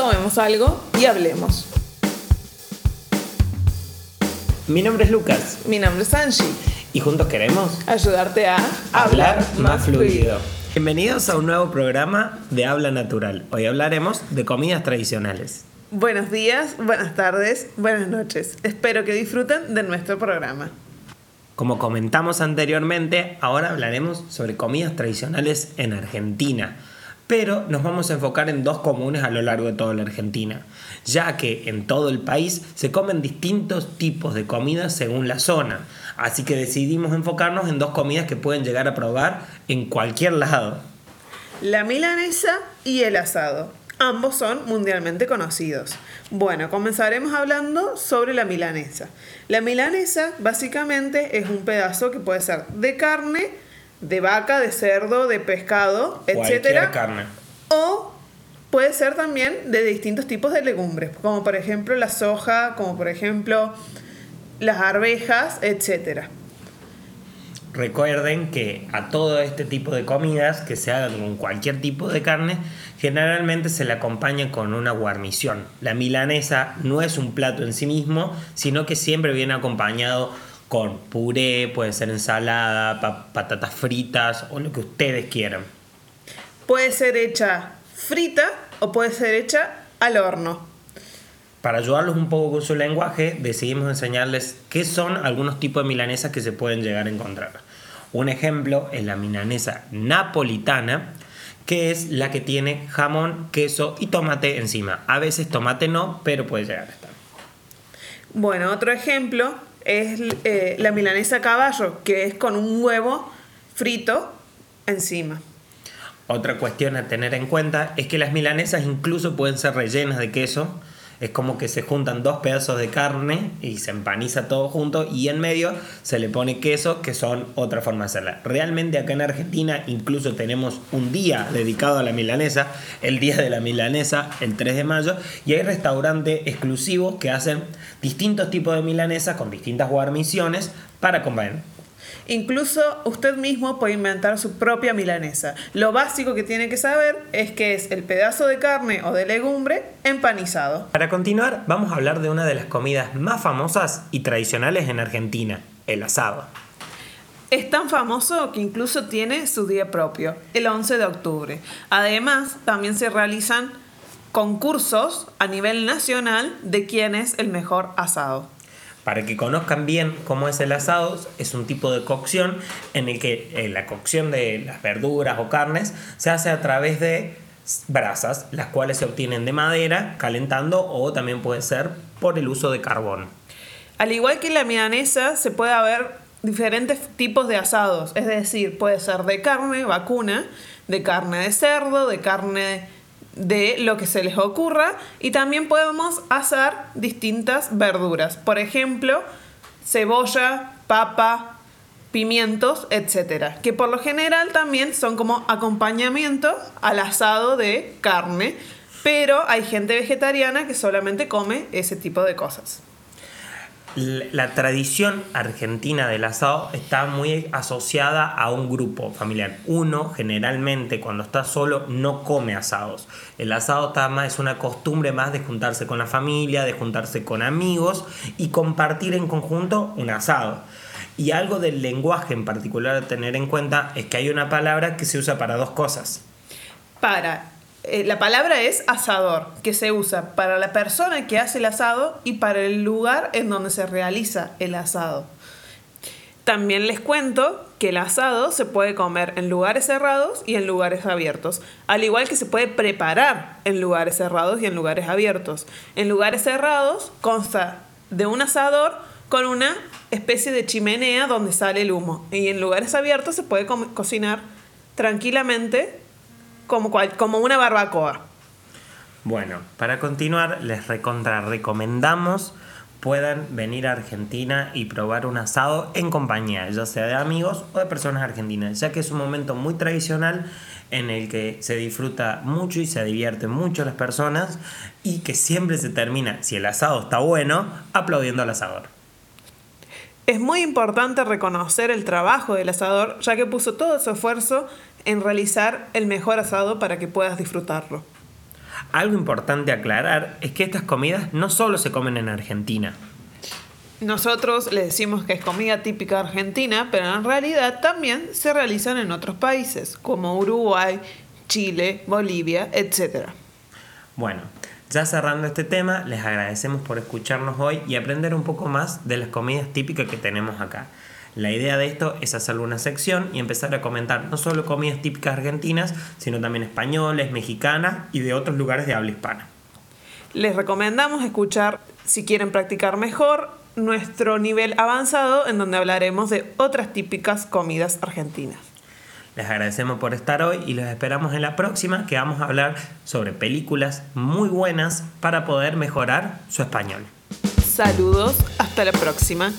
tomemos algo y hablemos. Mi nombre es Lucas Mi nombre es Angie. y juntos queremos Ayudarte a hablar más fluido. Bienvenidos a un nuevo programa de Habla Natural. Hoy hablaremos de comidas tradicionales. Buenos días, buenas tardes, buenas noches. Espero que disfruten de nuestro programa. Como comentamos anteriormente, ahora hablaremos sobre comidas tradicionales en Argentina, pero nos vamos a enfocar en dos comunes a lo largo de toda la Argentina, ya que en todo el país se comen distintos tipos de comidas según la zona, así que decidimos enfocarnos en dos comidas que pueden llegar a probar en cualquier lado. La milanesa y el asado. Ambos son mundialmente conocidos. Bueno, comenzaremos hablando sobre la milanesa. La milanesa básicamente es un pedazo que puede ser de carne, de vaca, de cerdo, de pescado, etcétera, carne. o puede ser también de distintos tipos de legumbres, como por ejemplo la soja, como por ejemplo las arvejas, etcétera. Recuerden que a todo este tipo de comidas que se hagan con cualquier tipo de carne, generalmente se le acompaña con una guarnición. La milanesa no es un plato en sí mismo, sino que siempre viene acompañado con puré, puede ser ensalada, pa- patatas fritas o lo que ustedes quieran. Puede ser hecha frita o puede ser hecha al horno. Para ayudarlos un poco con su lenguaje, decidimos enseñarles qué son algunos tipos de milanesas que se pueden llegar a encontrar. Un ejemplo es la milanesa napolitana, que es la que tiene jamón, queso y tomate encima. A veces tomate no, pero puede llegar a estar. Bueno, otro ejemplo es eh, la milanesa caballo, que es con un huevo frito encima. Otra cuestión a tener en cuenta es que las milanesas incluso pueden ser rellenas de queso. Es como que se juntan dos pedazos de carne y se empaniza todo junto y en medio se le pone queso, que son otra forma de hacerla. Realmente acá en Argentina incluso tenemos un día dedicado a la milanesa, el día de la milanesa, el 3 de mayo, y hay restaurantes exclusivos que hacen distintos tipos de milanesa con distintas guarniciones para comer. Incluso usted mismo puede inventar su propia milanesa. Lo básico que tiene que saber es que es el pedazo de carne o de legumbre empanizado. Para continuar, vamos a hablar de una de las comidas más famosas y tradicionales en Argentina, el asado. Es tan famoso que incluso tiene su día propio, el 11 de octubre. Además, también se realizan concursos a nivel nacional de quién es el mejor asado. Para que conozcan bien cómo es el asado, es un tipo de cocción en el que eh, la cocción de las verduras o carnes se hace a través de brasas, las cuales se obtienen de madera, calentando o también puede ser por el uso de carbón. Al igual que en la milanesa, se puede haber diferentes tipos de asados. Es decir, puede ser de carne vacuna, de carne de cerdo, de carne de lo que se les ocurra. Y también podemos asar distintas verduras. Por ejemplo, cebolla, papa, pimientos, etcétera, que por lo general también son como acompañamiento al asado de carne, pero hay gente vegetariana que solamente come ese tipo de cosas. La tradición argentina del asado está muy asociada a un grupo familiar. Uno generalmente cuando está solo no come asados. El asado está más, es una costumbre más de juntarse con la familia, de juntarse con amigos y compartir en conjunto un asado. Y algo del lenguaje en particular a tener en cuenta es que hay una palabra que se usa para dos cosas. Para, eh, la palabra es asador, que se usa para la persona que hace el asado y para el lugar en donde se realiza el asado. También les cuento que el asado se puede comer en lugares cerrados y en lugares abiertos, al igual que se puede preparar en lugares cerrados y en lugares abiertos. En lugares cerrados consta de un asador con una especie de chimenea donde sale el humo y en lugares abiertos se puede co- cocinar tranquilamente como, cual- como una barbacoa. Bueno, para continuar, les recontra recomendamos puedan venir a Argentina y probar un asado en compañía, ya sea de amigos o de personas argentinas, ya que es un momento muy tradicional en el que se disfruta mucho y se divierten mucho las personas y que siempre se termina, si el asado está bueno, aplaudiendo al asador. Es muy importante reconocer el trabajo del asador, ya que puso todo su esfuerzo en realizar el mejor asado para que puedas disfrutarlo. Algo importante aclarar es que estas comidas no solo se comen en Argentina. Nosotros le decimos que es comida típica argentina, pero en realidad también se realizan en otros países, como Uruguay, Chile, Bolivia, etc. Bueno, ya cerrando este tema, les agradecemos por escucharnos hoy y aprender un poco más de las comidas típicas que tenemos acá. La idea de esto es hacerle una sección y empezar a comentar no solo comidas típicas argentinas, sino también españoles, mexicanas y de otros lugares de habla hispana. Les recomendamos escuchar, si quieren practicar mejor, nuestro nivel avanzado en donde hablaremos de otras típicas comidas argentinas. Les agradecemos por estar hoy y los esperamos en la próxima que vamos a hablar sobre películas muy buenas para poder mejorar su español. Saludos, hasta la próxima.